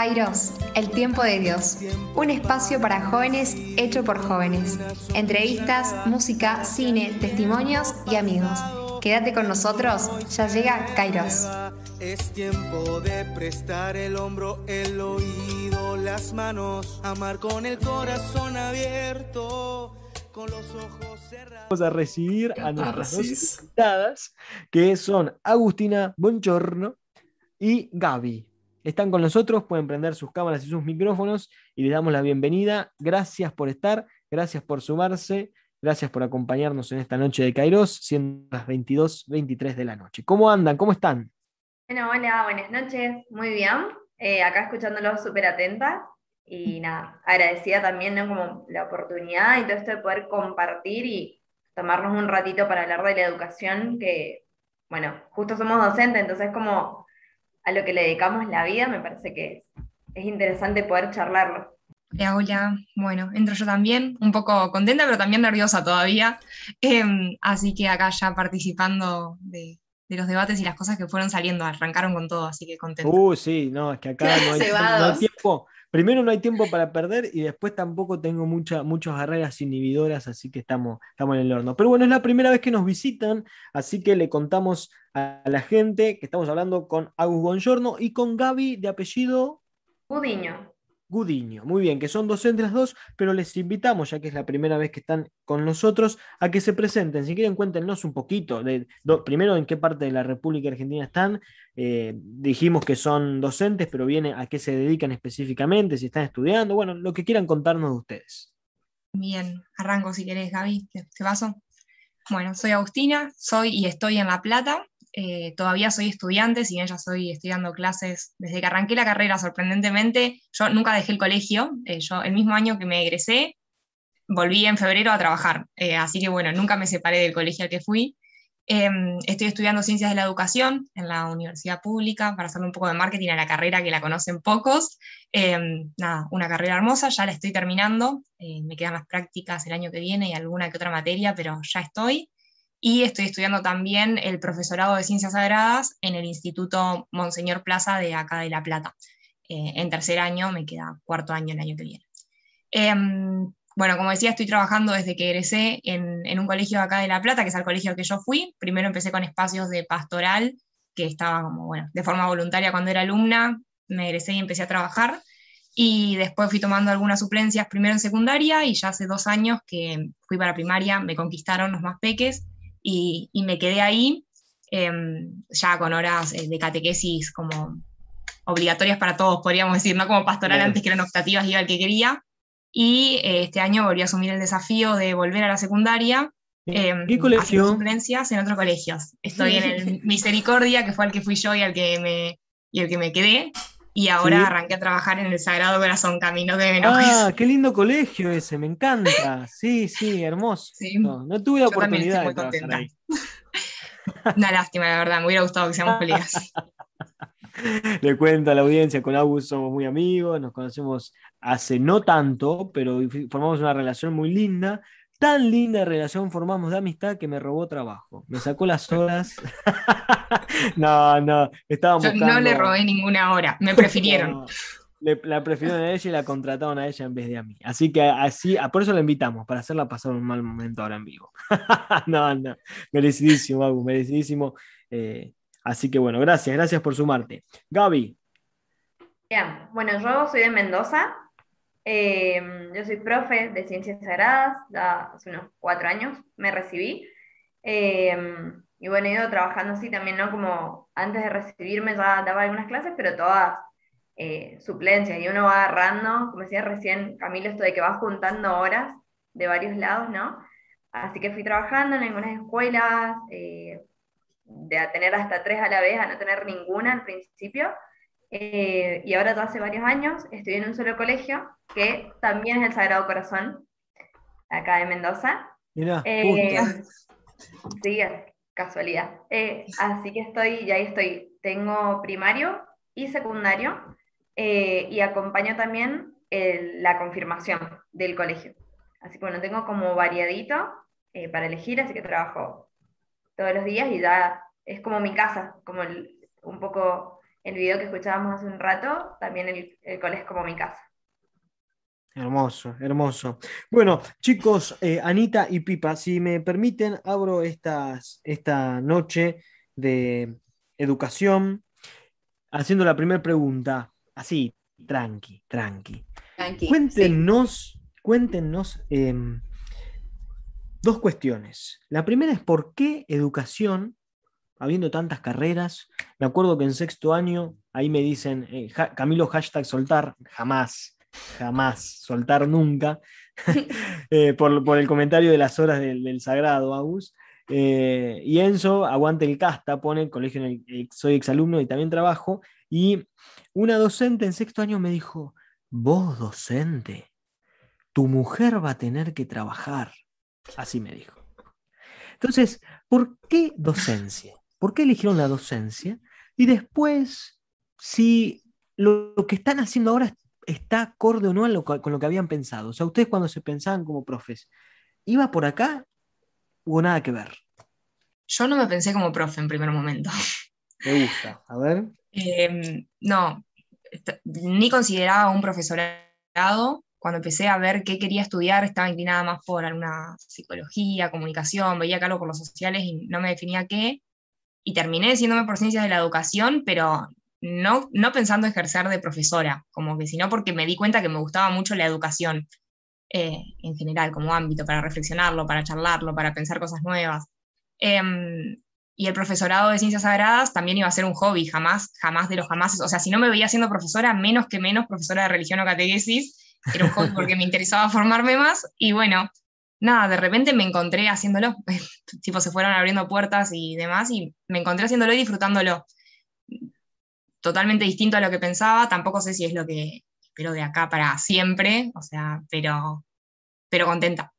Kairos, el tiempo de Dios. Un espacio para jóvenes hecho por jóvenes. Entrevistas, música, cine, testimonios y amigos. Quédate con nosotros, ya llega Kairos. Es tiempo de prestar el hombro, el oído, las manos, amar con el corazón abierto. Con los ojos cerrados. Vamos a recibir a nuestras dos invitadas, que son Agustina Bonchorno y Gaby. Están con nosotros, pueden prender sus cámaras y sus micrófonos y les damos la bienvenida. Gracias por estar, gracias por sumarse, gracias por acompañarnos en esta noche de Kairos, siendo las 22, 23 de la noche. ¿Cómo andan? ¿Cómo están? Bueno, hola, buenas noches. Muy bien. Eh, acá escuchándolos súper atentas y nada, agradecida también, ¿no? Como la oportunidad y todo esto de poder compartir y tomarnos un ratito para hablar de la educación, que, bueno, justo somos docentes, entonces como a lo que le dedicamos la vida, me parece que es interesante poder charlarlo. Hola, hola. Bueno, entro yo también, un poco contenta, pero también nerviosa todavía. Em, así que acá ya participando de, los debates y las cosas que fueron saliendo, arrancaron con todo, así que contenta. Uh, sí, no, es que acá no hay, tiempo. Primero no hay tiempo para perder y después tampoco tengo mucha, muchas barreras inhibidoras, así que estamos, estamos en el horno. Pero bueno, es la primera vez que nos visitan, así que le contamos a la gente que estamos hablando con Agus Bongiorno y con Gaby de apellido Gudiño. Gudiño, muy bien, que son docentes las dos, pero les invitamos, ya que es la primera vez que están con nosotros, a que se presenten. Si quieren, cuéntenos un poquito, de, primero en qué parte de la República Argentina están. Eh, dijimos que son docentes, pero viene a qué se dedican específicamente, si están estudiando, bueno, lo que quieran contarnos de ustedes. Bien, arranco si querés, Gaby, ¿te, te paso? Bueno, soy Agustina, soy y estoy en La Plata, eh, todavía soy estudiante, si bien ya estoy estudiando clases desde que arranqué la carrera, sorprendentemente, yo nunca dejé el colegio, eh, yo el mismo año que me egresé, volví en febrero a trabajar, eh, así que bueno, nunca me separé del colegio al que fui. Em, estoy estudiando ciencias de la educación en la universidad pública para hacerle un poco de marketing a la carrera que la conocen pocos. Em, nada, una carrera hermosa, ya la estoy terminando, me quedan las prácticas el año que viene y alguna que otra materia, pero ya estoy y estoy estudiando también el profesorado de Ciencias Sagradas en el Instituto Monseñor Plaza de acá de La Plata. Eh, en tercer año, me queda cuarto año el año que viene. Em, bueno, como decía, estoy trabajando desde que egresé en, en, un colegio acá de La Plata, que es el colegio al que yo fui. Primero empecé con espacios de pastoral, que estaba como, bueno, de forma voluntaria cuando era alumna, me egresé y empecé a trabajar. Y después fui tomando algunas suplencias, primero en secundaria, y ya hace dos años que fui para primaria, me conquistaron los más peques, y, me quedé ahí em, ya con horas eh, de catequesis como obligatorias para todos, podríamos decir, no como pastoral antes que eran optativas, iba el que quería. Y eh, este año volví a asumir el desafío de volver a la secundaria. ¿Qué em, colegio? suplencias en otros colegios. Estoy en el Misericordia, que fue el que fui yo y al que me, y el que me quedé. Y ahora arranqué a trabajar en el Sagrado Corazón Camino de Menojes. Ah, qué lindo colegio ese, me encanta. Sí, sí, hermoso. No, tuve la oportunidad de trabajar ahí. Una lástima, la verdad, me hubiera gustado que seamos colegas. Le cuento a la audiencia, con Agus somos muy amigos, nos conocemos hace no tanto, pero formamos una relación muy linda tan linda relación formamos de amistad que me robó trabajo. Me sacó las horas. no, no, estábamos. Yo no le robé ninguna hora, me prefirieron. la prefirieron a ella y la contrataron a ella en vez de a mí. Así que así, por eso la invitamos, para hacerla pasar un mal momento ahora en vivo. no, no, merecidísimo, Agus, merecidísimo. Eh, así que bueno, gracias, gracias por sumarte. Gaby. Bien, bueno, yo soy de Mendoza, Em, yo soy profe de Ciencias Sagradas, ya hace unos cuatro años me recibí. Em, y bueno, he ido trabajando así también, ¿no? Como antes de recibirme ya daba algunas clases, pero todas eh, suplencias. Y uno va agarrando, como decía recién Camilo, esto de que vas juntando horas de varios lados, ¿no? Así que fui trabajando en algunas escuelas, eh, de tener hasta tres a la vez a no tener ninguna al principio. Eh, y ahora ya hace varios años estoy en un solo colegio, que también es el Sagrado Corazón, acá de Mendoza. Mira, eh, sí, casualidad. Eh, así que estoy, ya ahí estoy. Tengo primario y secundario y acompaño también la confirmación del colegio. Así que bueno, tengo como variadito para elegir, así que trabajo todos los días y ya es como mi casa, como un poco el video que escuchábamos hace un rato, también el, el cole es como mi casa. Hermoso, hermoso. Bueno, chicos, eh, Anita y Pipa, si me permiten, abro estas, esta noche de educación haciendo la primera pregunta, así, tranqui, tranqui. cuéntenos, cuéntenos em, dos cuestiones. La primera es por qué educación, habiendo tantas carreras. Me acuerdo que en sexto año, ahí me dicen, eh, Camilo hashtag soltar, jamás jamás, soltar nunca, eh, por, el comentario de las horas del, sagrado, Agus. Eh, y Enzo, aguante el casta, pone el colegio en el soy exalumno y también trabajo. Y una docente en sexto año me dijo, vos docente, tu mujer va a tener que trabajar. Así me dijo. Entonces, ¿por qué docencia? ¿Por qué eligieron la docencia? Y después, si lo, que están haciendo ahora está acorde o no con lo que habían pensado. O sea, ustedes cuando se pensaban como profes, ¿iba por acá o nada que ver? Yo no me pensé como profe en primer momento. Me gusta, a ver. Em, no, ni consideraba un profesorado. Cuando empecé a ver qué quería estudiar, estaba inclinada más por alguna psicología, comunicación, veía que algo por los sociales y no me definía qué. Y terminé diciéndome por ciencias de la educación, pero no, no pensando ejercer de profesora, como que sino porque me di cuenta que me gustaba mucho la educación eh, en general, como ámbito, para reflexionarlo, para charlarlo, para pensar cosas nuevas. Em, y el profesorado de ciencias sagradas también iba a ser un hobby, jamás, jamás de los jamás. O sea, si no me veía siendo profesora, menos que menos profesora de religión o catequesis, era un hobby porque me interesaba formarme más. Y bueno, nada, de repente me encontré haciéndolo, tipo se fueron abriendo puertas y demás, y me encontré haciéndolo y disfrutándolo totalmente distinto a lo que pensaba, tampoco sé si es lo que espero de acá para siempre, o sea, pero, pero contenta.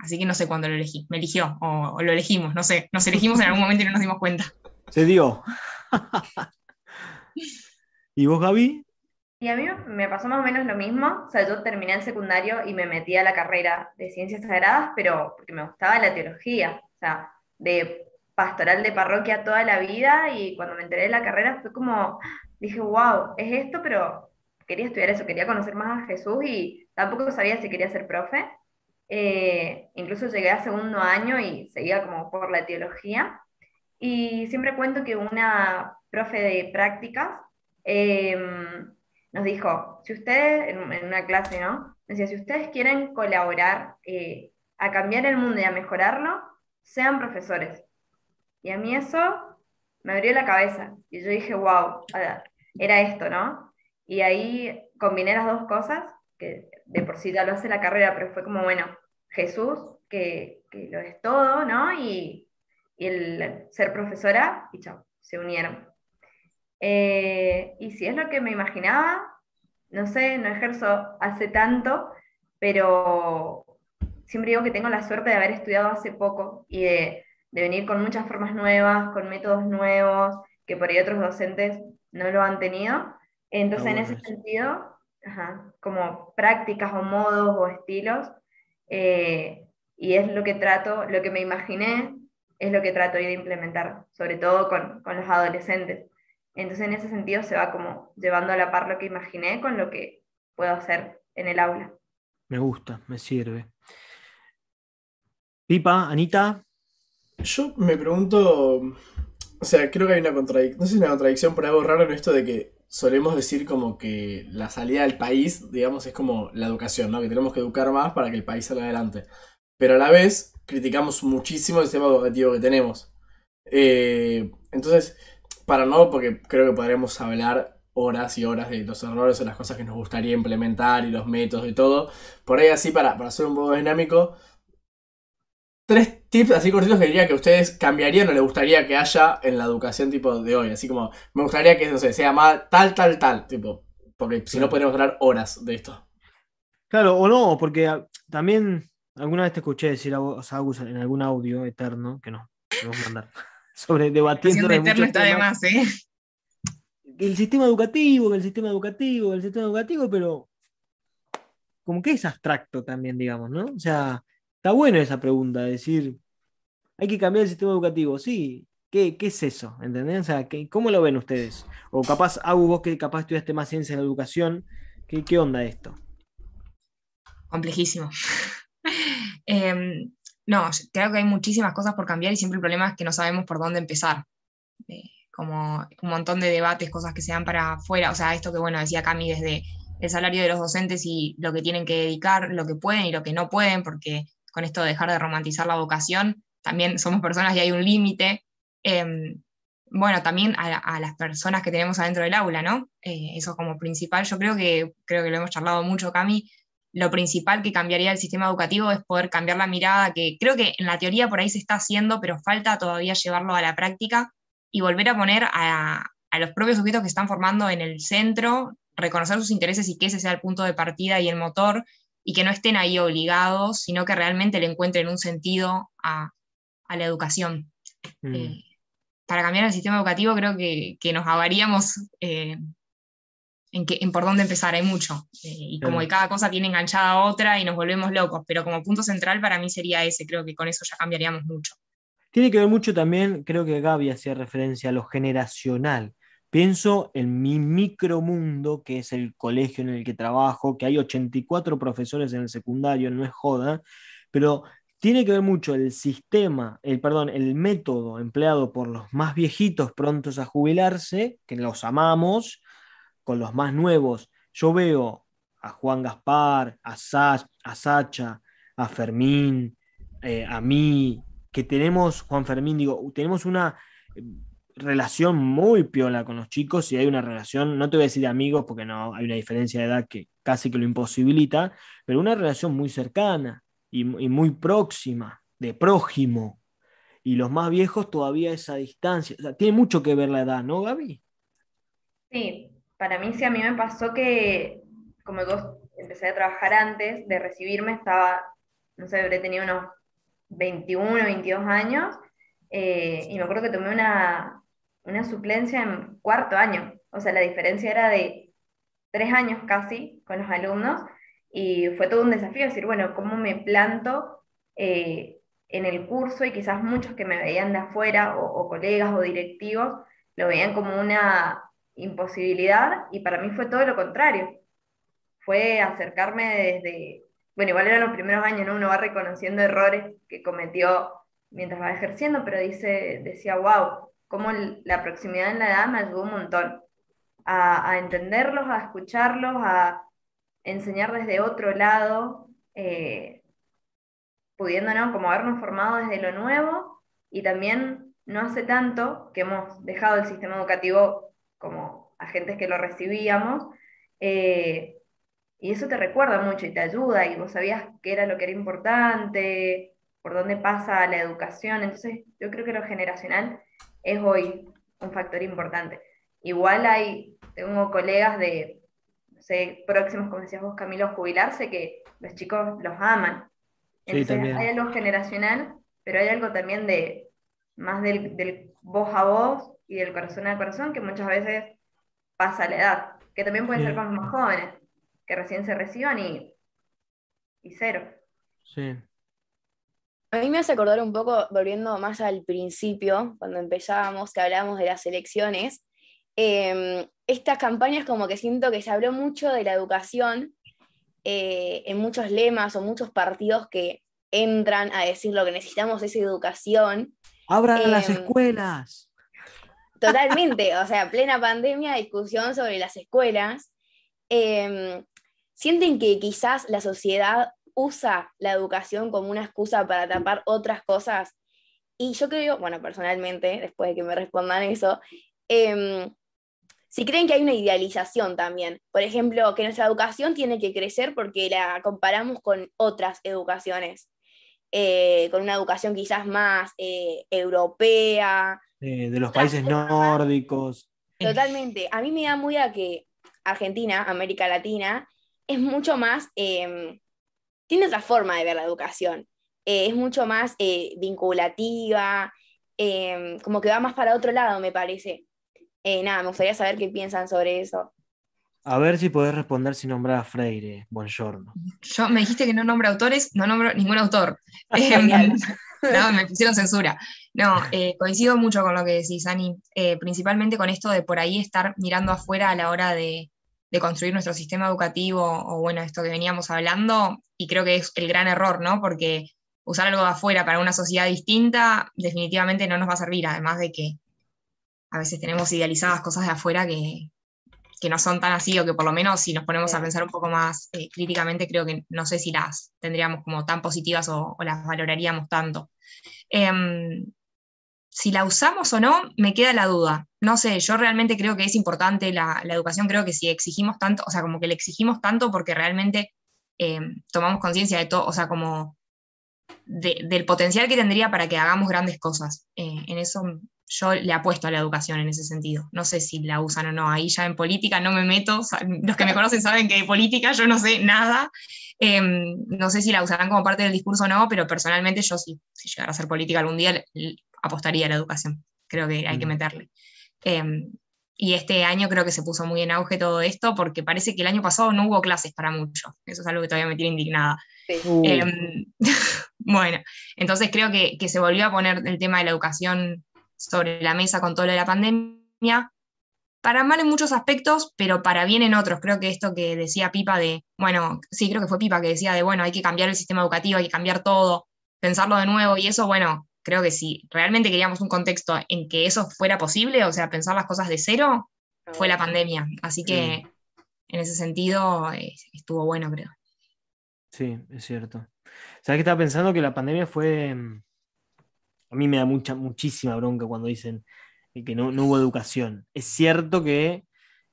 Así que no sé cuándo lo elegí, me eligió o, lo elegimos, no sé, nos elegimos en algún momento y no nos dimos cuenta. Se dio. ¿Y vos, Gaby? Y a mí me pasó más o menos lo mismo, o sea, yo terminé el secundario y me metí a la carrera de ciencias sagradas, pero porque me gustaba la teología, o sea, de pastoral de parroquia toda la vida y cuando me enteré de la carrera fue como, dije, wow, es esto, pero quería estudiar eso, quería conocer más a Jesús y tampoco sabía si quería ser profe. Eh, incluso llegué a segundo año y seguía como por la teología. Y siempre cuento que una profe de prácticas em, nos dijo, si ustedes, en, una clase, ¿no? Decía, si ustedes quieren colaborar eh, a cambiar el mundo y a mejorarlo, sean profesores. Y a mí eso me abrió la cabeza. Y yo dije, wow, era esto, ¿no? Y ahí combiné las dos cosas, que de por sí ya lo hace la carrera, pero fue como, bueno, Jesús, que, lo es todo, ¿no? Y, el ser profesora, y chao, se unieron. Eh, y si es lo que me imaginaba, no sé, no ejerzo hace tanto, pero siempre digo que tengo la suerte de haber estudiado hace poco y de de venir con muchas formas nuevas, con métodos nuevos, que por ahí otros docentes no lo han tenido. Entonces, en ese sentido, como prácticas o modos o estilos, eh, y es lo que trato, lo que me imaginé, es lo que trato de implementar, sobre todo con, con los adolescentes. Entonces, en ese sentido, se va como llevando a la par lo que imaginé con lo que puedo hacer en el aula. Me gusta, me sirve. Pipa, Anita. Yo me pregunto, o sea, creo que hay una contradicción, no sé si una contradicción, por algo raro en esto de que solemos decir como que la salida del país, digamos, es como la educación, ¿no? Que tenemos que educar más para que el país salga adelante. Pero a la vez criticamos muchísimo el sistema educativo que tenemos. Eh, entonces, para no, porque creo que podremos hablar horas y horas de los errores o las cosas que nos gustaría implementar y los métodos y todo. Por ahí así, para, para ser un poco dinámico, tres tips así cortitos que diría que ustedes cambiarían o les gustaría que haya en la educación tipo de hoy. Así como, me gustaría que, no sé, sea más tal, tal, tal, tipo, porque si no podríamos hablar horas de esto. Claro, o no, porque también alguna vez te escuché decir a vos, Agus, en algún audio eterno, que no, vamos a mandar, sobre debatiendo. De eterno está ¿eh? El sistema educativo, el sistema educativo, el sistema educativo, pero como que es abstracto también, digamos, ¿no? O sea, Está buena esa pregunta, decir, hay que cambiar el sistema educativo. Sí, ¿Qué, es eso? ¿Entendés? O sea, ¿cómo lo ven ustedes? O capaz, Agu, vos que capaz estudiaste más ciencia en la educación, ¿qué, qué onda esto? Complejísimo. Em, no, creo que hay muchísimas cosas por cambiar y siempre el problema es que no sabemos por dónde empezar. Eh, como un montón de debates, cosas que se dan para afuera. O sea, esto que, bueno, decía Cami desde el salario de los docentes y lo que tienen que dedicar, lo que pueden y lo que no pueden, porque con esto de dejar de romantizar la vocación, también somos personas y hay un límite. Em, bueno, también a, las personas que tenemos adentro del aula, ¿no? Eh, eso como principal. Yo creo que, creo que lo hemos charlado mucho, Cami. Lo principal que cambiaría el sistema educativo es poder cambiar la mirada, que creo que en la teoría por ahí se está haciendo, pero falta todavía llevarlo a la práctica y volver a poner a, a los propios sujetos que están formando en el centro, reconocer sus intereses y que ese sea el punto de partida y el motor, y que no estén ahí obligados, sino que realmente le encuentren un sentido a, la educación. Mm. Eh, para cambiar el sistema educativo creo que, nos avaríamos eh, en, que, en por dónde empezar, hay mucho. Eh, y como que cada cosa tiene enganchada a otra y nos volvemos locos, pero como punto central para mí sería ese, creo que con eso ya cambiaríamos mucho. Tiene que ver mucho también, creo que Gaby hacía referencia a lo generacional. Pienso en mi micromundo, que es el colegio en el que trabajo, que hay 84 profesores en el secundario, no es joda, pero tiene que ver mucho el sistema, el perdón, el método empleado por los más viejitos prontos a jubilarse, que los amamos, con los más nuevos. Yo veo a Juan Gaspar, a, a Sacha, a Fermín, eh, a mí, que tenemos, Juan Fermín, digo, tenemos una relación muy piola con los chicos y hay una relación, no te voy a decir de amigos porque no hay una diferencia de edad que casi que lo imposibilita, pero una relación muy cercana y, muy próxima, de prójimo. Y los más viejos todavía esa distancia. tiene mucho que ver la edad, ¿no, Gaby? Sí, para mí sí, a mí me pasó que, como yo empecé a trabajar antes de recibirme, estaba, no sé, habré tenido unos 21, 22 años, eh, y me acuerdo que tomé una, una suplencia en cuarto año. O sea, la diferencia era de tres años casi con los alumnos y fue todo un desafío decir, bueno, ¿cómo me planto eh, en el curso? Y quizás muchos que me veían de afuera o, colegas o directivos lo veían como una imposibilidad y para mí fue todo lo contrario. Fue acercarme desde, bueno, igual eran los primeros años, ¿no? Uno va reconociendo errores que cometió mientras va ejerciendo, pero dice, decía, wow, cómo la proximidad en la edad me ayudó un montón a, entenderlos, a escucharlos, a enseñar desde otro lado, eh, pudiendo como habernos formado desde lo nuevo y también no hace tanto que hemos dejado el sistema educativo como agentes que lo recibíamos, eh, y eso te recuerda mucho y te ayuda, y vos sabías qué era lo que era importante, por dónde pasa la educación, entonces yo creo que lo generacional es hoy un factor importante. Igual hay, tengo colegas de, no sé, próximos, como decías vos, Camilo, jubilarse, que los chicos los aman. Entonces hay algo generacional, pero hay algo también de más del, voz a voz y del corazón a corazón que muchas veces pasa la edad, que también puede ser con los más jóvenes, que recién se reciban y, y cero. Sí. A mí me hace acordar un poco, volviendo más al principio, cuando empezábamos, que hablábamos de las elecciones, em, estas campañas como que siento que se habló mucho de la educación eh, en muchos lemas o muchos partidos que entran a decir lo que necesitamos es educación. Abran las em, escuelas. Totalmente, o sea, plena pandemia, discusión sobre las escuelas. Em, sienten que quizás la sociedad usa la educación como una excusa para tapar otras cosas. Y yo creo, bueno, personalmente, después de que me respondan eso, em, si creen que hay una idealización también, por ejemplo, que nuestra educación tiene que crecer porque la comparamos con otras educaciones, eh, con una educación quizás más eh, europea. de los países nórdicos. Totalmente. A mí me da muy a que Argentina, América Latina, es mucho más em, tiene otra forma de ver la educación. Eh, es mucho más eh, vinculativa, em, como que va más para otro lado, me parece. Eh, nada, me gustaría saber qué piensan sobre eso. A ver si podés responder si nombrar a Freire. Buongiorno. Yo me dijiste que no nombro autores, no nombro ningún autor. no, me pusieron censura. No, eh, coincido mucho con lo que decís, Ani, eh, principalmente con esto de por ahí estar mirando afuera a la hora de, construir nuestro sistema educativo, o bueno, esto que veníamos hablando, y creo que es el gran error, ¿no? Porque usar algo de afuera para una sociedad distinta definitivamente no nos va a servir, además de que a veces tenemos idealizadas cosas de afuera que, que no son tan así, o que por lo menos si nos ponemos a pensar un poco más eh, críticamente, creo que no sé si las tendríamos como tan positivas o, las valoraríamos tanto. Em, si la usamos o no, me queda la duda. No sé, yo realmente creo que es importante la, educación, creo que si exigimos tanto, o sea, como que le exigimos tanto porque realmente em, tomamos conciencia de todo, o sea, como del potencial que tendría para que hagamos grandes cosas. Eh, en eso yo le apuesto a la educación en ese sentido. No sé si la usan o no. Ahí ya en política no me meto. Los que me conocen saben que de política yo no sé nada. Em, no sé si la usarán como parte del discurso o no, pero personalmente yo sí, si llegara a ser política algún día, apostaría a la educación. Creo que hay que mm. meterle. Em, y este año creo que se puso muy en auge todo esto porque parece que el año pasado no hubo clases para muchos. Eso es algo que todavía me tiene indignada. Em, bueno, entonces creo que, que, se volvió a poner el tema de la educación sobre la mesa con todo lo de la pandemia, para mal en muchos aspectos, pero para bien en otros. Creo que esto que decía Pipa de, bueno, sí, creo que fue Pipa que decía de, bueno, hay que cambiar el sistema educativo, hay que cambiar todo, pensarlo de nuevo, y eso, bueno, creo que si realmente queríamos un contexto en que eso fuera posible, o sea, pensar las cosas de cero, fue la pandemia. Así que en ese sentido eh, estuvo bueno, creo. Sí, es cierto. ¿Sabes que estaba pensando que la pandemia fue mm, a mí me da mucha, muchísima bronca cuando dicen que no, hubo educación. Es cierto que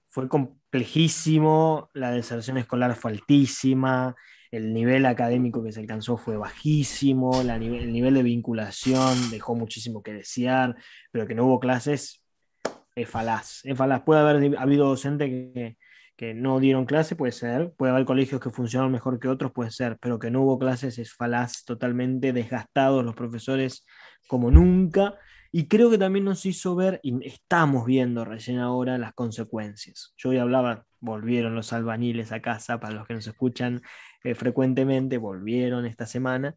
fue complejísimo, la deserción escolar fue altísima, el nivel académico que se alcanzó fue bajísimo, el nivel de vinculación dejó muchísimo que desear, pero que no hubo clases es falaz. Es falaz. Puede haber habido docentes que, que no dieron clase, puede ser, puede haber colegios que funcionaron mejor que otros, puede ser, pero que no hubo clases es falaz, totalmente desgastados los profesores como nunca, y creo que también nos hizo ver, y estamos viendo recién ahora, las consecuencias. Yo hoy hablaba, volvieron los albañiles a casa, para los que nos escuchan eh, frecuentemente, volvieron esta semana,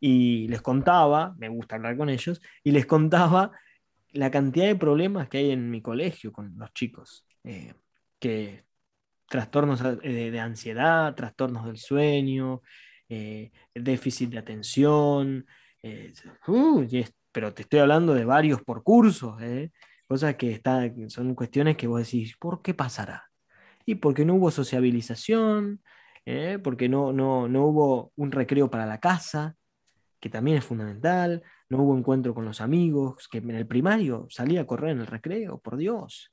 y les contaba, me gusta hablar con ellos, y les contaba la cantidad de problemas que hay en mi colegio con los chicos, eh, que trastornos eh, de, ansiedad, trastornos del sueño, déficit de atención, eh, uh, pero te estoy hablando de varios por cursos, ¿eh? cosas que son cuestiones que vos decís, ¿por qué pasará? Y porque no hubo sociabilización, ¿eh? porque no, no, no hubo un recreo para la casa, que también es fundamental, no hubo encuentro con los amigos, que en el primario salía a correr en el recreo, por Dios.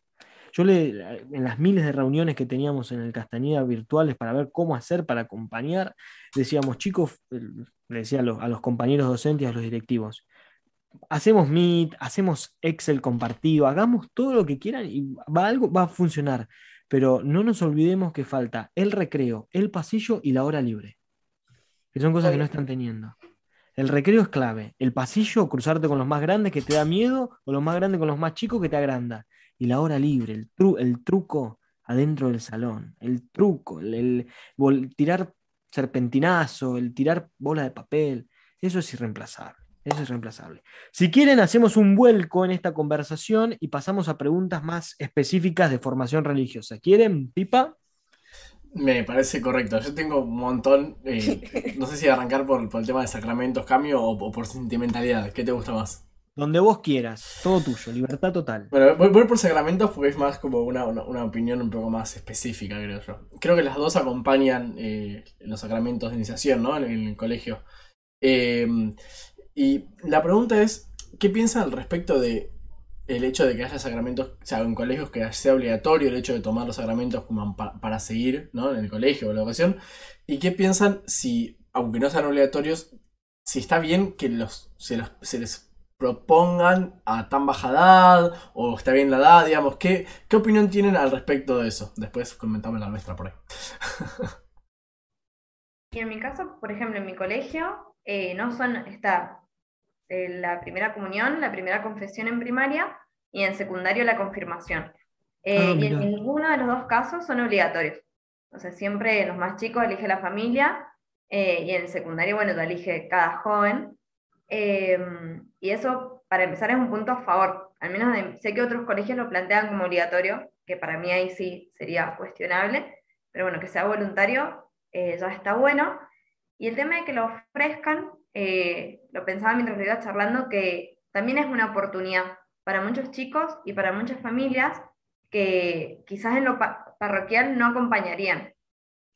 Yo le, en las miles de reuniones que teníamos en el Castañeda virtuales para ver cómo hacer para acompañar, decíamos, chicos, le decía a los, compañeros docentes y a los directivos, hacemos Meet, hacemos Excel compartido, hagamos todo lo que quieran y va, algo va a funcionar. Pero no nos olvidemos que falta el recreo, el pasillo y la hora libre. Que son cosas que no están teniendo. El recreo es clave. El pasillo, cruzarte con los más grandes que te da miedo, o los más grandes con los más chicos que te agranda. Y la hora libre, el, el truco adentro del salón, el truco, el, tirar serpentinazo, el tirar bola de papel, eso es irreemplazable. Eso es reemplazable. Si quieren, hacemos un vuelco en esta conversación y pasamos a preguntas más específicas de formación religiosa. ¿Quieren, Pipa? Me parece correcto. Yo tengo un montón. Eh, no sé si arrancar por, el tema de sacramentos, cambio o por sentimentalidad. ¿Qué te gusta más? Donde vos quieras, todo tuyo, libertad total. Bueno, voy, por sacramentos porque es más como una, opinión un poco más específica, creo yo. Creo que las dos acompañan eh, los sacramentos de iniciación, ¿no? En, el colegio. Em, y la pregunta es, ¿qué piensan al respecto de el hecho de que haya sacramentos, o sea, en colegios que sea obligatorio el hecho de tomar los sacramentos como para, seguir, ¿no? En el colegio o la educación. ¿Y qué piensan si, aunque no sean obligatorios, si está bien que los, se, los, se les propongan a tan baja edad o está bien la edad, digamos. ¿Qué, qué opinión tienen al respecto de eso? Después comentame la nuestra por ahí. Y en mi caso, por ejemplo, en mi colegio, eh, no son, está eh, la primera comunión, la primera confesión en primaria y en secundario la confirmación. Eh, ah, y en ninguno de los dos casos son obligatorios. O sea, siempre los más chicos elige la familia y en el secundario, bueno, lo elige cada joven. Em, y eso, para empezar, es un punto a favor. Al menos sé que otros colegios lo plantean como obligatorio, que para mí ahí sí sería cuestionable, pero bueno, que sea voluntario eh, ya está bueno. Y el tema de que lo ofrezcan, eh, lo pensaba mientras lo iba charlando, que también es una oportunidad para muchos chicos y para muchas familias que quizás en lo parroquial no acompañarían.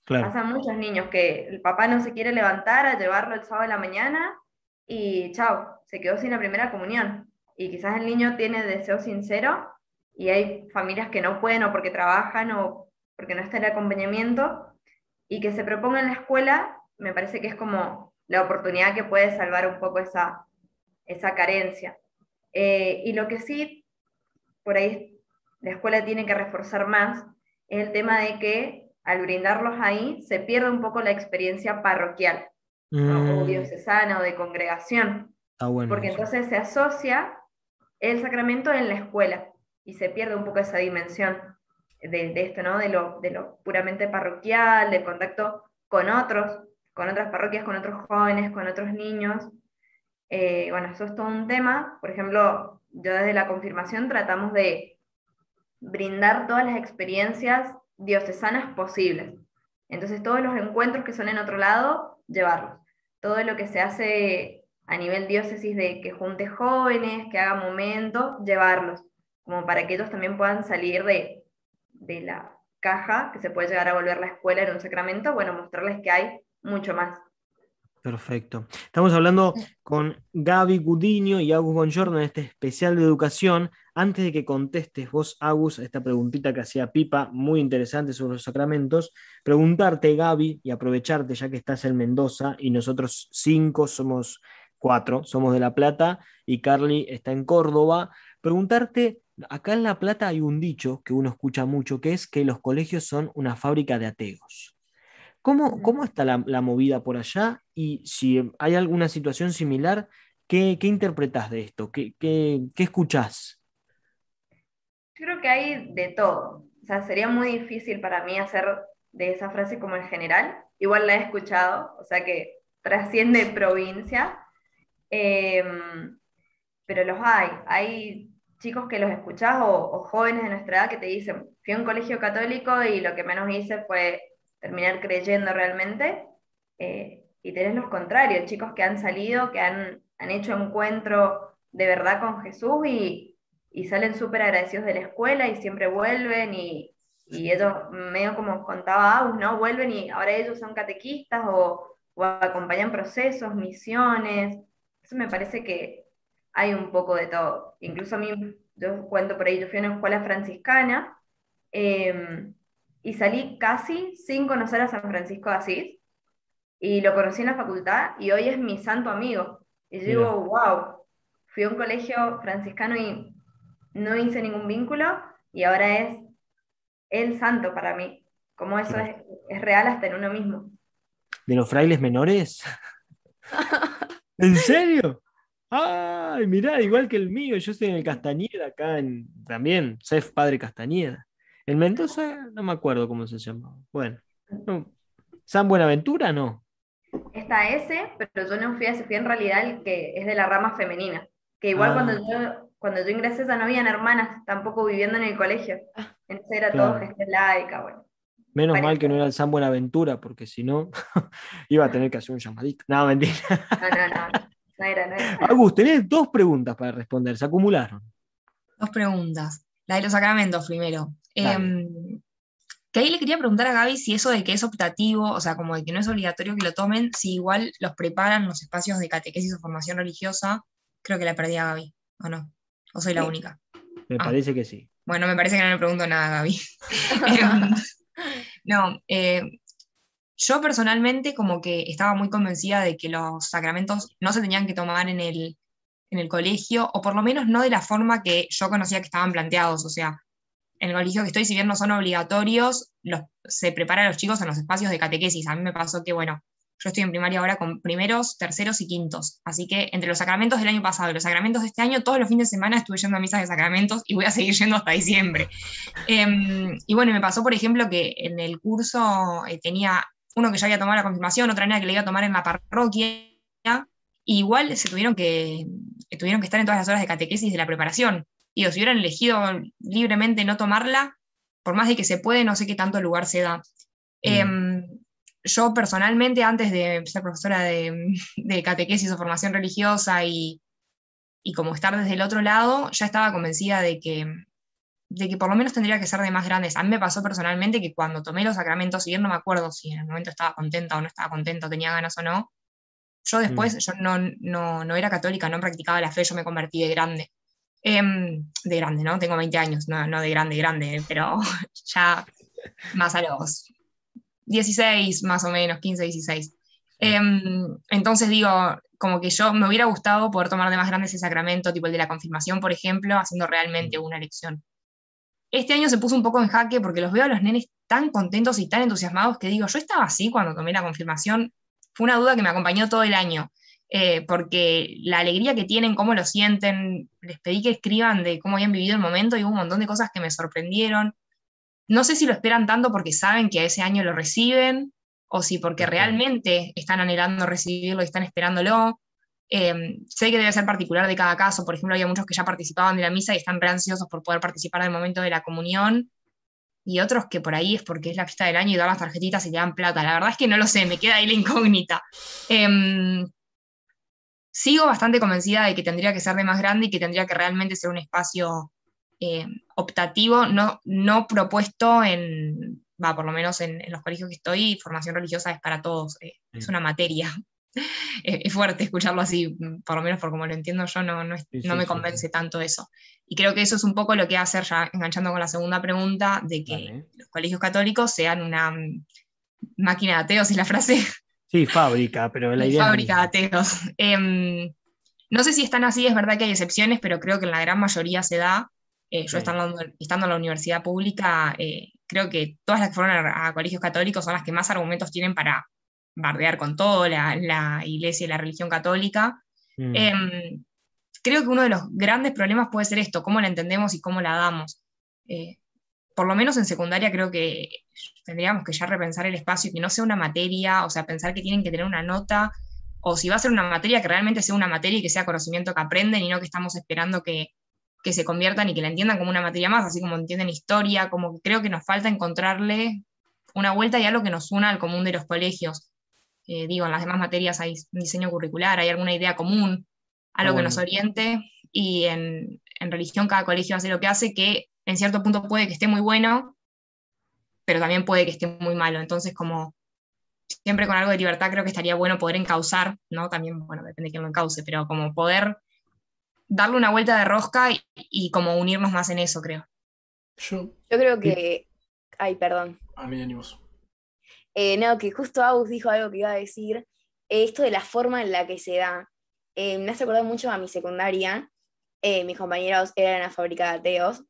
Claro. Pasan muchos niños que el papá no se quiere levantar a llevarlo el sábado de la mañana y chao, se quedó sin la primera comunión. Y quizás el niño tiene deseo sincero y hay familias que no pueden o porque trabajan o porque no está el acompañamiento y que se proponga en la escuela, me parece que es como la oportunidad que puede salvar un poco esa, esa carencia. Eh, y lo que sí, por ahí la escuela tiene que reforzar más, es el tema de que al brindarlos ahí se pierde un poco la experiencia parroquial, o mm. diocesana o de congregación. porque entonces se asocia el sacramento en la escuela y se pierde un poco esa dimensión de, esto, ¿no? De lo, de lo puramente parroquial, de contacto con otros, con otras parroquias, con otros jóvenes, con otros niños. Eh, bueno, eso es todo un tema. Por ejemplo, yo desde la confirmación tratamos de brindar todas las experiencias diocesanas posibles. Entonces, todos los encuentros que son en otro lado, llevarlos. Todo lo que se hace a nivel diócesis de que junte jóvenes, que haga momentos, llevarlos, como para que ellos también puedan salir de, de la caja que se puede llegar a volver la escuela en un sacramento, bueno, mostrarles que hay mucho más. Perfecto. Estamos hablando con Gaby Gudiño y Agus Bongiorno en este especial de educación. Antes de que contestes vos, Agus, a esta preguntita que hacía Pipa, muy interesante sobre los sacramentos, preguntarte, Gaby, y aprovecharte ya que estás en Mendoza y nosotros cinco somos cuatro, somos de La Plata y Carly está en Córdoba, preguntarte, acá en La Plata hay un dicho que uno escucha mucho, que es que los colegios son una fábrica de ateos. ¿Cómo, cómo está la, movida por allá? Y si hay alguna situación similar, ¿qué, qué interpretás de esto? ¿Qué, qué, qué escuchás? Creo que hay de todo. O sea, sería muy difícil para mí hacer de esa frase como en general. Igual la he escuchado, o sea que trasciende provincia. Em, pero los hay. Hay chicos que los escuchás o, o, jóvenes de nuestra edad que te dicen, fui a un colegio católico y lo que menos hice fue terminar creyendo realmente. Eh, y tenés los contrarios, chicos que han salido, que han, han hecho encuentro de verdad con Jesús y, y salen súper agradecidos de la escuela y siempre vuelven y, y ellos, medio como contaba Agus, ¿no? Vuelven y ahora ellos son catequistas o, o acompañan procesos, misiones. Eso me parece que hay un poco de todo. Incluso a mí, yo cuento por ahí, yo fui a una escuela franciscana. Eh, y salí casi sin conocer a San Francisco de Asís. Y lo conocí en la facultad y hoy es mi santo amigo. Y yo digo, wow, fui a un colegio franciscano y no hice ningún vínculo y ahora es el santo para mí. Como eso es, es real hasta en uno mismo. ¿De los frailes menores? ¿En serio? Ay, mirá, igual que el mío, yo soy en el Castañeda, acá en, también, Sef Padre Castañeda. En Mendoza no me acuerdo cómo se llama. Bueno, San Buenaventura no. Está ese, pero yo no fui a ese, fui en realidad el que es de la rama femenina. Que igual ah. cuando yo cuando yo ingresé ya no habían hermanas tampoco viviendo en el colegio. Ah. Entonces era todo gestión laica, bueno. Menos mal que no era el San Buenaventura, porque si no, iba a tener que hacer un llamadito. No, mentira. No, no, no. No era, no era. Agus, tenés dos preguntas para responder, se acumularon. Dos preguntas. La de los sacramentos primero. Em, que ahí le quería preguntar a Gaby si eso de que es optativo, o sea, como de que no es obligatorio que lo tomen, si igual los preparan los espacios de catequesis o formación religiosa, creo que la perdí a Gaby, ¿o no? ¿O soy la única? Me ah. parece que sí. Bueno, me parece que no le pregunto nada Gaby. No, eh, yo personalmente como que estaba muy convencida de que los sacramentos no se tenían que tomar en el, en el colegio, o por lo menos no de la forma que yo conocía que estaban planteados, o sea, en el colegio que estoy, si bien no son obligatorios, los, se prepara a los chicos en los espacios de catequesis. A mí me pasó que, bueno, yo estoy en primaria ahora con primeros, terceros y quintos. Así que entre los sacramentos del año pasado y los sacramentos de este año, todos los fines de semana estuve yendo a misas de sacramentos y voy a seguir yendo hasta diciembre. Em, y bueno, me pasó, por ejemplo, que en el curso eh, tenía uno que ya había tomado la confirmación, otra nena que le iba a tomar en la parroquia, igual se tuvieron que, tuvieron que estar en todas las horas de catequesis de la preparación. Y si hubieran elegido libremente no tomarla, por más de que se puede, no sé qué tanto lugar se da. Mm. Em, yo personalmente, antes de ser profesora de, catequesis o formación religiosa y, y, como estar desde el otro lado, ya estaba convencida de que, de que por lo menos tendría que ser de más grandes. A mí me pasó personalmente que cuando tomé los sacramentos, si bien no me acuerdo si en el momento estaba contenta o no estaba contenta, tenía ganas o no, yo después, mm. yo no, no, no, era católica, no practicaba la fe, yo me convertí de grande. Em, de grande, ¿no? Tengo 20 años, no, no de grande, grande, pero ya más a los 16 más o menos, 15, 16. Em, entonces digo, como que yo me hubiera gustado poder tomar de más grande ese sacramento, tipo el de la confirmación, por ejemplo, haciendo realmente una elección. Este año se puso un poco en jaque porque los veo a los nenes tan contentos y tan entusiasmados que digo, yo estaba así cuando tomé la confirmación, fue una duda que me acompañó todo el año, eh, porque la alegría que tienen, cómo lo sienten, les pedí que escriban de cómo habían vivido el momento y hubo un montón de cosas que me sorprendieron. No sé si lo esperan tanto porque saben que a ese año lo reciben o si porque realmente están anhelando recibirlo y están esperándolo. Em, sé que debe ser particular de cada caso. Por ejemplo, había muchos que ya participaban de la misa y están re ansiosos por poder participar del momento de la comunión. Y otros que por ahí es porque es la fiesta del año y dan las tarjetitas y te dan plata. La verdad es que no lo sé, me queda ahí la incógnita. Em, sigo bastante convencida de que tendría que ser de más grande y que tendría que realmente ser un espacio eh, optativo, no, no propuesto en, va, por lo menos en, los colegios que estoy, formación religiosa es para todos, eh, es una materia. es fuerte escucharlo así, por lo menos por como lo entiendo yo, no, no, no me convence tanto eso. Y creo que eso es un poco lo que hacer, ya enganchando con la segunda pregunta, de que los colegios católicos sean una mm, máquina de ateos, es la frase. Sí, fábrica, pero la idea. Fábrica de ateos. Em, no sé si están así, es verdad que hay excepciones, pero creo que en la gran mayoría se da. Eh, yo estando, estando, en la universidad pública, eh, creo que todas las que fueron a, colegios católicos son las que más argumentos tienen para bardear con todo la, iglesia y la religión católica. Mm. Em, creo que uno de los grandes problemas puede ser esto, cómo la entendemos y cómo la damos. Eh, por lo menos en secundaria creo que tendríamos que ya repensar el espacio y que no sea una materia, o sea, pensar que tienen que tener una nota, o si va a ser una materia, que realmente sea una materia y que sea conocimiento que aprenden y no que estamos esperando que, que se conviertan y que la entiendan como una materia más, así como entienden historia, como que creo que nos falta encontrarle una vuelta y algo que nos una al común de los colegios. Eh, digo, en las demás materias hay diseño curricular, hay alguna idea común, algo que nos oriente, y en, en, religión cada colegio hace lo que hace, que en cierto punto puede que esté muy bueno, pero también puede que esté muy malo. Entonces, como siempre con algo de libertad, creo que estaría bueno poder encauzar, ¿no? También, bueno, depende de quién lo encauce, pero como poder darle una vuelta de rosca y, como unirnos más en eso, creo. Yo, creo que... Ay, perdón. A mí ánimos. Eh, no, que justo Agus dijo algo que iba a decir, esto de la forma en la que se da. Eh, me hace acordar mucho a mi secundaria, eh, mis compañeros eran a fábrica de ateos,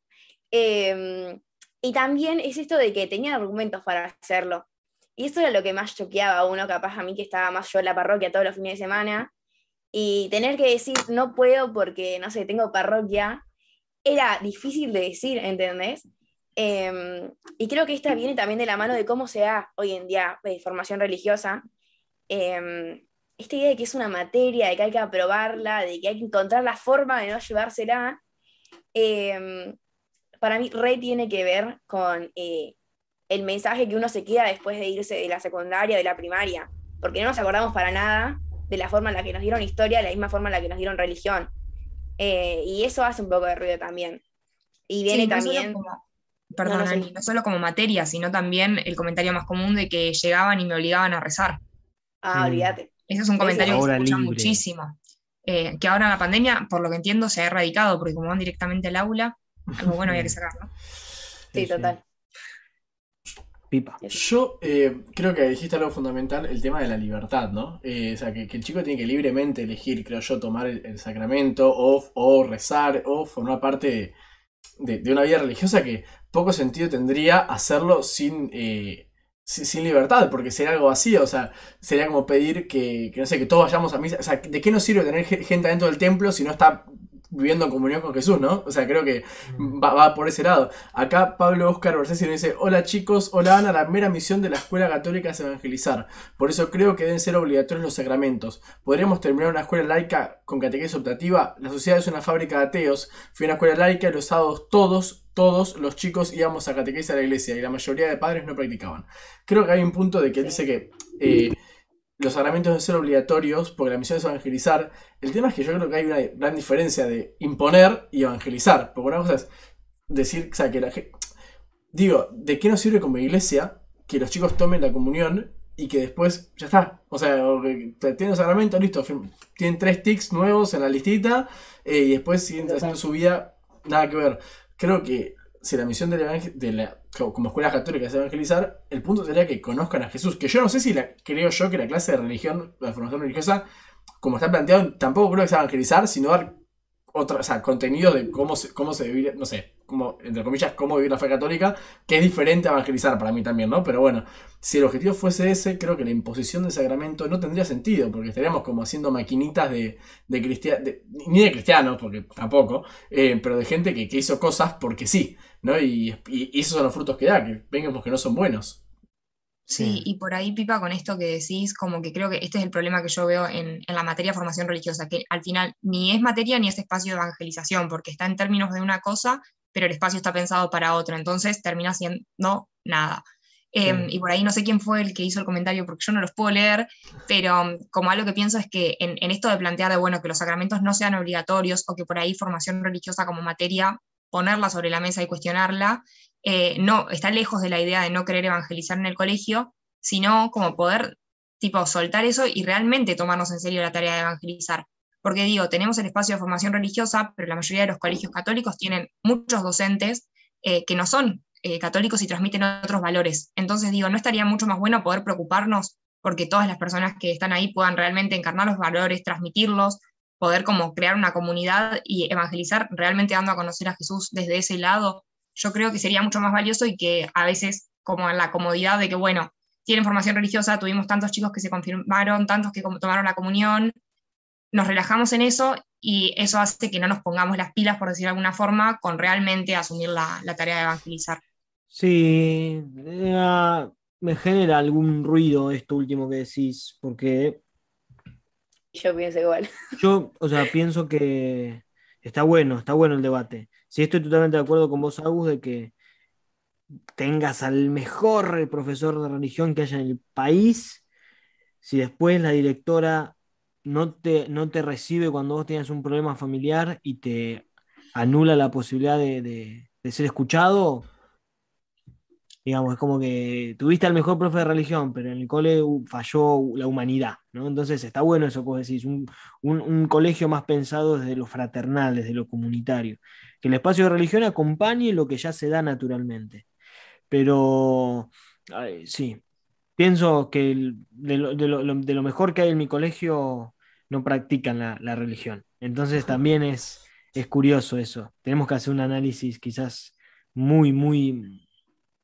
em, y también es esto de que tenían argumentos para hacerlo. Y eso era lo que más choqueaba a uno, capaz a mí que estaba más yo en la parroquia todos los fines de semana, y tener que decir no puedo porque, no sé, tengo parroquia, era difícil de decir, ¿entendés? Em, y creo que esta viene también de la mano de cómo se da hoy en día de formación religiosa. Em, esta idea de que es una materia, de que hay que aprobarla, de que hay que encontrar la forma de no llevársela, em, para mí re tiene que ver con eh, el mensaje que uno se queda después de irse de la secundaria, de la primaria, porque no nos acordamos para nada de la forma en la que nos dieron historia, de la misma forma en la que nos dieron religión. Eh, y eso hace un poco de ruido también. Y viene también... perdón, no, solo como materia, sino también el comentario más común de que llegaban y me obligaban a rezar. Ah, mm. olvídate. Ese es un comentario que se escucha muchísimo. Eh, que ahora en la pandemia, por lo que entiendo, se ha erradicado, porque como van directamente al aula, algo bueno había que sacarlo. Sí, total. Yo eh, creo que dijiste algo fundamental, el tema de la libertad, ¿no? Eh, o sea, que, el chico tiene que libremente elegir, creo yo, tomar el, sacramento o, rezar o formar parte de, una vida religiosa que poco sentido tendría hacerlo sin, eh, sin, libertad, porque sería algo vacío, o sea, sería como pedir que, no sé, que todos vayamos a misa. O sea, ¿de qué nos sirve tener gente dentro del templo si no está viviendo en comunión con Jesús, ¿no? O sea, creo que va, por ese lado. Acá Pablo Oscar Bersesi nos dice, hola chicos, hola Ana, la mera misión de la escuela católica es evangelizar. Por eso creo que deben ser obligatorios los sacramentos. ¿Podríamos terminar una escuela laica con catequesis optativa? La sociedad es una fábrica de ateos. Fui a una escuela laica y los sábados todos, todos los chicos íbamos a catequesis a la iglesia y la mayoría de padres no practicaban. Creo que hay un punto de que dice que... Eh, los sacramentos deben ser obligatorios porque la misión es evangelizar. El tema es que yo creo que hay una gran diferencia de imponer y evangelizar. Porque una cosa es decir, o sea, que la gente... Digo, ¿de qué nos sirve como iglesia que los chicos tomen la comunión y que después ya está? O sea, tienen el sacramento, listo, tienen tres tics nuevos en la listita eh, y después siguen haciendo su vida, nada que ver. Creo que si la misión de la, de la, como escuela católica es evangelizar, el punto sería que conozcan a Jesús. Que yo no sé si la, creo yo que la clase de religión, la formación religiosa, como está planteado, tampoco creo que sea evangelizar, sino dar otro, o sea, contenido de cómo se, cómo se no sé, cómo, entre comillas, cómo vivir la fe católica, que es diferente a evangelizar para mí también, ¿no? Pero bueno, si el objetivo fuese ese, creo que la imposición del sacramento no tendría sentido, porque estaríamos como haciendo maquinitas de, de cristianos, ni de cristianos, porque tampoco, eh, pero de gente que, que, hizo cosas porque sí, ¿no? Y, y, esos son los frutos que da, que vengamos que no son buenos. Sí, y por ahí, Pipa, con esto que decís, como que creo que este es el problema que yo veo en, la materia de formación religiosa, que al final ni es materia ni es espacio de evangelización, porque está en términos de una cosa, pero el espacio está pensado para otra, entonces termina siendo nada. Em, y por ahí no sé quién fue el que hizo el comentario, porque yo no los puedo leer, pero mm, como algo que pienso es que en, en esto de plantear de, bueno, que los sacramentos no sean obligatorios o que por ahí formación religiosa como materia ponerla sobre la mesa y cuestionarla, eh, no, está lejos de la idea de no querer evangelizar en el colegio, sino como poder tipo soltar eso y realmente tomarnos en serio la tarea de evangelizar. Porque digo, tenemos el espacio de formación religiosa, pero la mayoría de los colegios católicos tienen muchos docentes eh, que no son eh, católicos y transmiten otros valores. Entonces digo, ¿no estaría mucho más bueno poder preocuparnos porque todas las personas que están ahí puedan realmente encarnar los valores, transmitirlos, poder como crear una comunidad y evangelizar realmente dando a conocer a Jesús desde ese lado? yo creo que sería mucho más valioso y que a veces, como en la comodidad de que, bueno, tienen formación religiosa, tuvimos tantos chicos que se confirmaron, tantos que tomaron la comunión, nos relajamos en eso y eso hace que no nos pongamos las pilas, por decir de alguna forma, con realmente asumir la, tarea de evangelizar. Sí, me genera algún ruido esto último que decís, porque... Yo pienso igual. Yo, o sea, pienso que está bueno, está bueno el debate. Sí, estoy totalmente de acuerdo con vos, Agus, de que tengas al mejor profesor de religión que haya en el país, si después la directora no te, no te recibe cuando vos tienes un problema familiar y te anula la posibilidad de ser escuchado, digamos, es como que tuviste al mejor profe de religión, pero en el cole falló la humanidad, ¿no? Entonces está bueno eso que vos decís, un, colegio más pensado desde lo fraternal, desde lo comunitario, que el espacio de religión acompañe lo que ya se da naturalmente. Pero, sí, pienso que de, lo, mejor que hay en mi colegio no practican la, la religión. Entonces también es, es curioso eso. Tenemos que hacer un análisis quizás muy, muy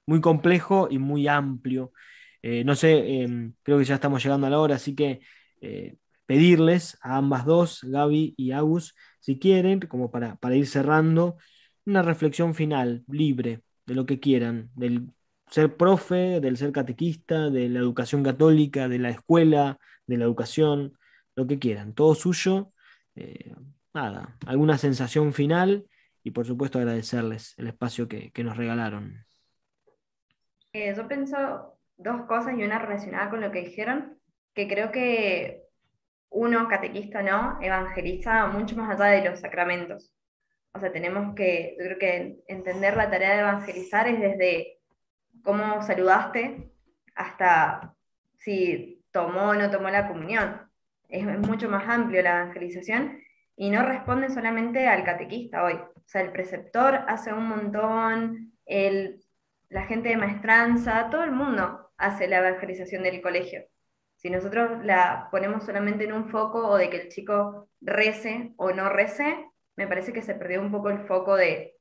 muy complejo y muy amplio. Eh, no sé, em, creo que ya estamos llegando a la hora, así que eh, pedirles a ambas dos, Gaby y Agus, si quieren, como para, para ir cerrando, una reflexión final, libre, de lo que quieran, del ser profe, del ser catequista, de la educación católica, de la escuela, de la educación, lo que quieran, todo suyo. Eh, nada, alguna sensación final y por supuesto agradecerles el espacio que nos regalaron. Eh, yo pienso dos cosas y una relacionada con lo que dijeron, que creo que uno, catequista no, evangeliza mucho más allá de los sacramentos. O sea, tenemos que, yo creo que entender la tarea de evangelizar es desde cómo saludaste hasta si tomó o no tomó la comunión. Es, es mucho más amplio la evangelización y no responde solamente al catequista hoy. O sea, el preceptor hace un montón, el la gente de maestranza, todo el mundo hace la evangelización del colegio. Si nosotros la ponemos solamente en un foco o de que el chico rece o no rece, me parece que se perdió un poco el foco de,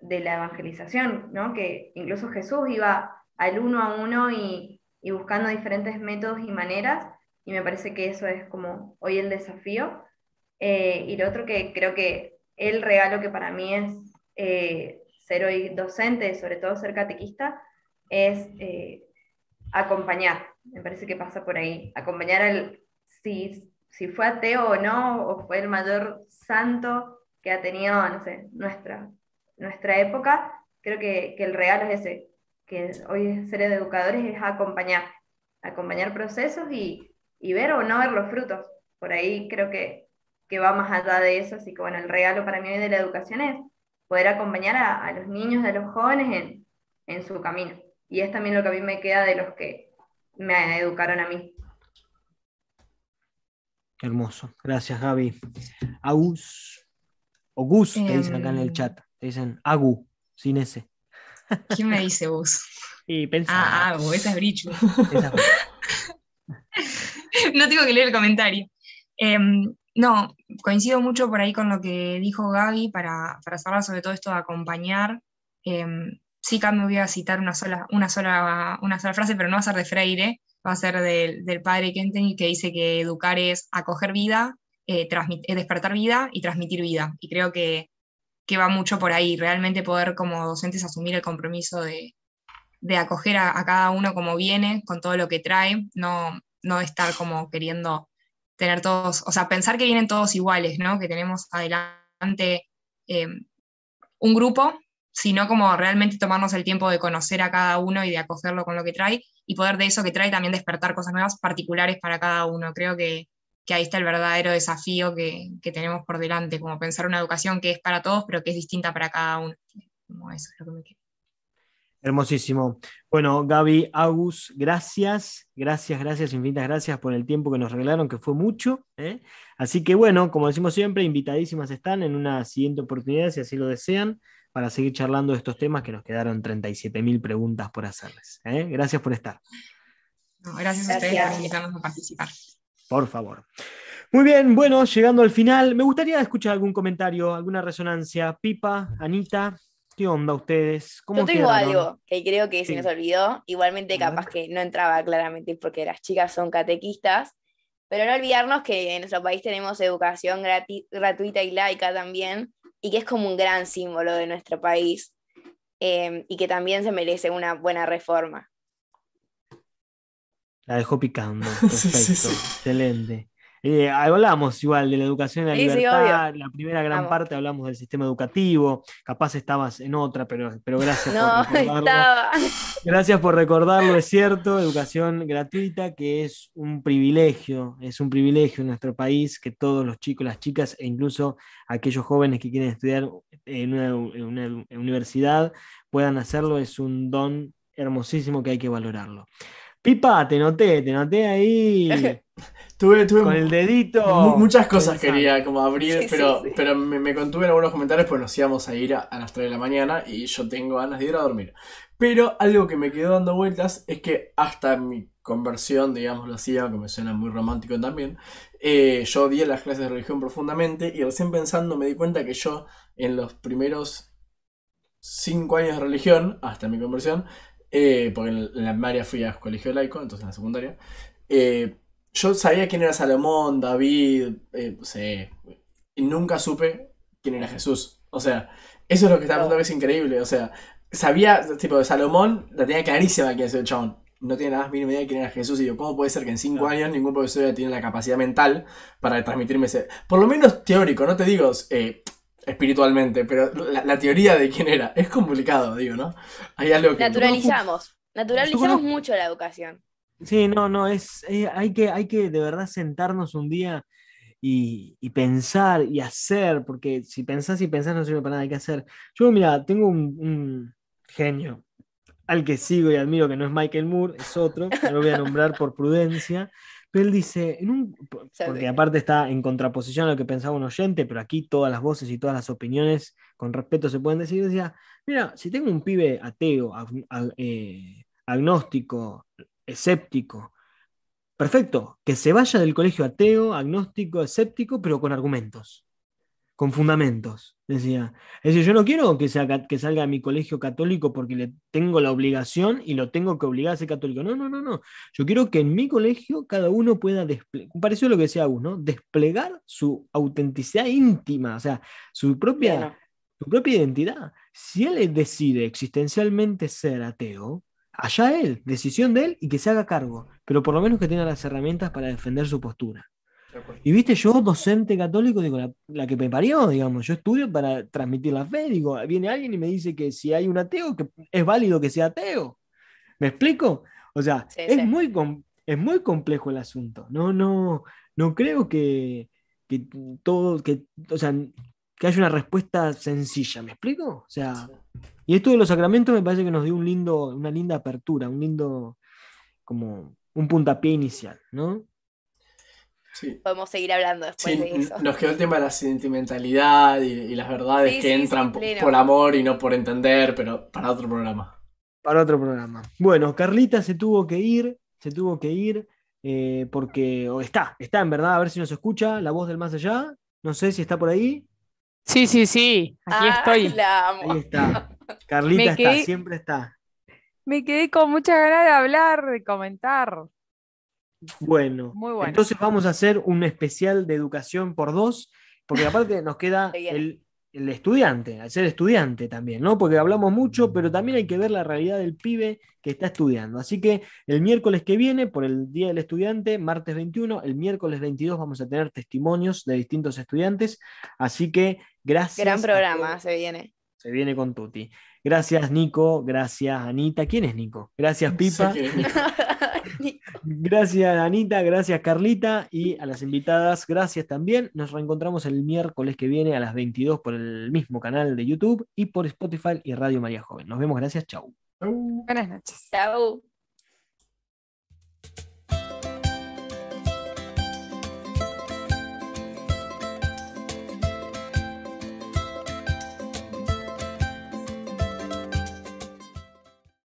la evangelización, ¿no? que incluso Jesús iba al uno a uno y, buscando diferentes métodos y maneras, y me parece que eso es como hoy el desafío. Eh, y lo otro que creo que el regalo que para mí es eh, ser hoy docente, sobre todo ser catequista, es eh, acompañar. Me parece que pasa por ahí. Acompañar al, si, si fue ateo o no, o fue el mayor santo que ha tenido, no sé, nuestra, nuestra época, creo que, que el regalo es ese, que hoy ser educadores es acompañar, acompañar procesos y, y ver o no ver los frutos. Por ahí creo que, que va más allá de eso, así que bueno, el regalo para mí hoy de la educación es poder acompañar a, los niños, a los jóvenes en, su camino. Y es también lo que a mí me queda de los que me educaron a mí. Hermoso. Gracias, Gaby. Agus, o Gus, te dicen acá en el em. chat. Te dicen Agu, sin ese. ¿Quién me dice Gus? Y Ah, Agu, esa es Brichu. no tengo que leer el comentario. Em, no, coincido mucho por ahí con lo que dijo Gaby para, para hablar sobre todo esto de acompañar. Em, sí me voy a citar una sola, una, sola, una sola frase, pero no va a ser de Freire, va a ser del, del padre Kenton, que dice que educar es acoger vida, eh, despertar vida y transmitir vida. Y creo que, que, va mucho por ahí, realmente poder como docentes asumir el compromiso de, de acoger a, a, cada uno como viene, con todo lo que trae, no, no estar como queriendo tener todos, o sea, pensar que vienen todos iguales, ¿no? Que tenemos adelante eh, un grupo, sino como realmente tomarnos el tiempo de conocer a cada uno y de acogerlo con lo que trae y poder de eso que trae también despertar cosas nuevas particulares para cada uno. Creo que, ahí está el verdadero desafío que, que, tenemos por delante, como pensar una educación que es para todos, pero que es distinta para cada uno. Como eso es que me queda. Hermosísimo. Bueno, Gaby, Agus, gracias, gracias, gracias, infinitas gracias por el tiempo que nos regalaron, que fue mucho. ¿eh? Así que bueno, como decimos siempre, invitadísimas están en una siguiente oportunidad, si así lo desean, para seguir charlando de estos temas que nos quedaron 37.000 preguntas por hacerles. ¿eh? Gracias por estar. gracias, a ustedes por invitarnos a participar. Por favor. Muy bien, bueno, llegando al final, me gustaría escuchar algún comentario, alguna resonancia. Pipa, Anita, ¿Qué onda ustedes? ¿Cómo Yo tengo algo que creo que se nos olvidó. Igualmente, capaz que no entraba claramente porque las chicas son catequistas. Pero no olvidarnos que en nuestro país tenemos educación gratuita y laica también, y que es como un gran símbolo de nuestro país, em, y que también se merece una buena reforma. La dejó picando. Perfecto. Excelente. Eh, hablamos igual de la educación y la libertad, la primera gran parte hablamos del sistema educativo, capaz estabas en otra, pero, pero gracias por recordarlo. Gracias por recordarlo, es cierto, educación gratuita, que es un privilegio, es un privilegio en nuestro país que todos los chicos, las chicas e incluso aquellos jóvenes que quieren estudiar en una universidad puedan hacerlo, es un don hermosísimo que hay que valorarlo. Pipa, te noté, te noté ahí. tuve, tuve con el dedito. Muchas cosas quería como abrir, pero, pero me, contuve en algunos comentarios pues nos íbamos a ir a, las 3 de la mañana y yo tengo ganas de ir a dormir. Pero algo que me quedó dando vueltas es que hasta mi conversión, digámoslo así, aunque me suena muy romántico también, eh, yo odié las clases de religión profundamente y recién pensando me di cuenta que yo en los primeros 5 años de religión, hasta mi conversión, eh, porque en la primaria fui a colegio laico, entonces en la secundaria. Eh, yo sabía quién era Salomón, David, eh, no sé, y nunca supe quién era Jesús. O sea, eso es lo que está pasando que es increíble. O sea, sabía, tipo, de Salomón, la tenía clarísima quién es el chabón. No tiene nada más mínima idea de quién era Jesús. Y digo, ¿cómo puede ser que en cinco años ningún profesor tiene la capacidad mental para transmitirme ese. Por lo menos teórico, no te digo eh, espiritualmente, pero la, teoría de quién era es complicado, digo, ¿no? Hay algo que... Naturalizamos, naturalizamos mucho la educación. Sí, no, no, es, eh, hay, que, hay que de verdad sentarnos un día y, pensar y hacer, porque si pensás y pensás no sirve para nada, hay que hacer. Yo, mira, tengo un, genio al que sigo y admiro, que no es Michael Moore, es otro, lo voy a nombrar por prudencia, él dice, en un, porque aparte está en contraposición a lo que pensaba un oyente, pero aquí todas las voces y todas las opiniones con respeto se pueden decir, decía, mira, si tengo un pibe ateo, eh, agnóstico, escéptico, perfecto, que se vaya del colegio ateo, agnóstico, escéptico, pero con argumentos. con fundamentos, decía. Es decir, yo no quiero que, sea, que salga a mi colegio católico porque le tengo la obligación y lo tengo que obligar a ser católico. No, no, no, no. Yo quiero que en mi colegio cada uno pueda desplegar, pareció lo que decía Agus, ¿no? Desplegar su autenticidad íntima, o sea, su propia, su propia identidad. Si él decide existencialmente ser ateo, allá él, decisión de él y que se haga cargo, pero por lo menos que tenga las herramientas para defender su postura. Y viste, yo, docente católico, digo, la, que me parió, digamos, yo estudio para transmitir la fe, digo, viene alguien y me dice que si hay un ateo, que es válido que sea ateo. ¿Me explico? O sea, es, Muy es muy complejo el asunto. No, no, no creo que, todo, que, o sea, que haya una respuesta sencilla, ¿me explico? O sea, y esto de los sacramentos me parece que nos dio un lindo, una linda apertura, un lindo, como un puntapié inicial, ¿no? Podemos seguir hablando después de eso. Nos quedó el tema de la sentimentalidad y, las verdades que entran por amor y no por entender, pero para otro programa. Para otro programa. Bueno, Carlita se tuvo que ir, se tuvo que ir eh, porque, o está, está en verdad, a ver si nos escucha, la voz del más allá. No sé si está por ahí. Sí, sí, sí, aquí estoy. Ahí está. Carlita está, siempre está. Me quedé con muchas ganas de hablar, de comentar. Bueno, entonces vamos a hacer un especial de educación por dos, porque aparte nos queda el, estudiante, al ser estudiante también, ¿no? Porque hablamos mucho, pero también hay que ver la realidad del pibe que está estudiando. Así que el miércoles que viene, por el Día del Estudiante, martes 21, el miércoles 22 vamos a tener testimonios de distintos estudiantes. Así que gracias. Gran programa se viene. Se viene con Tuti. Gracias, Nico. Gracias, Anita. ¿Quién es Nico? Gracias, Pipa. Gracias, Anita. Gracias, Carlita. Y a las invitadas, gracias también. Nos reencontramos el miércoles que viene a las 22 por el mismo canal de YouTube y por Spotify y Radio María Joven. Nos vemos. Gracias. Chau. Buenas noches. Chau.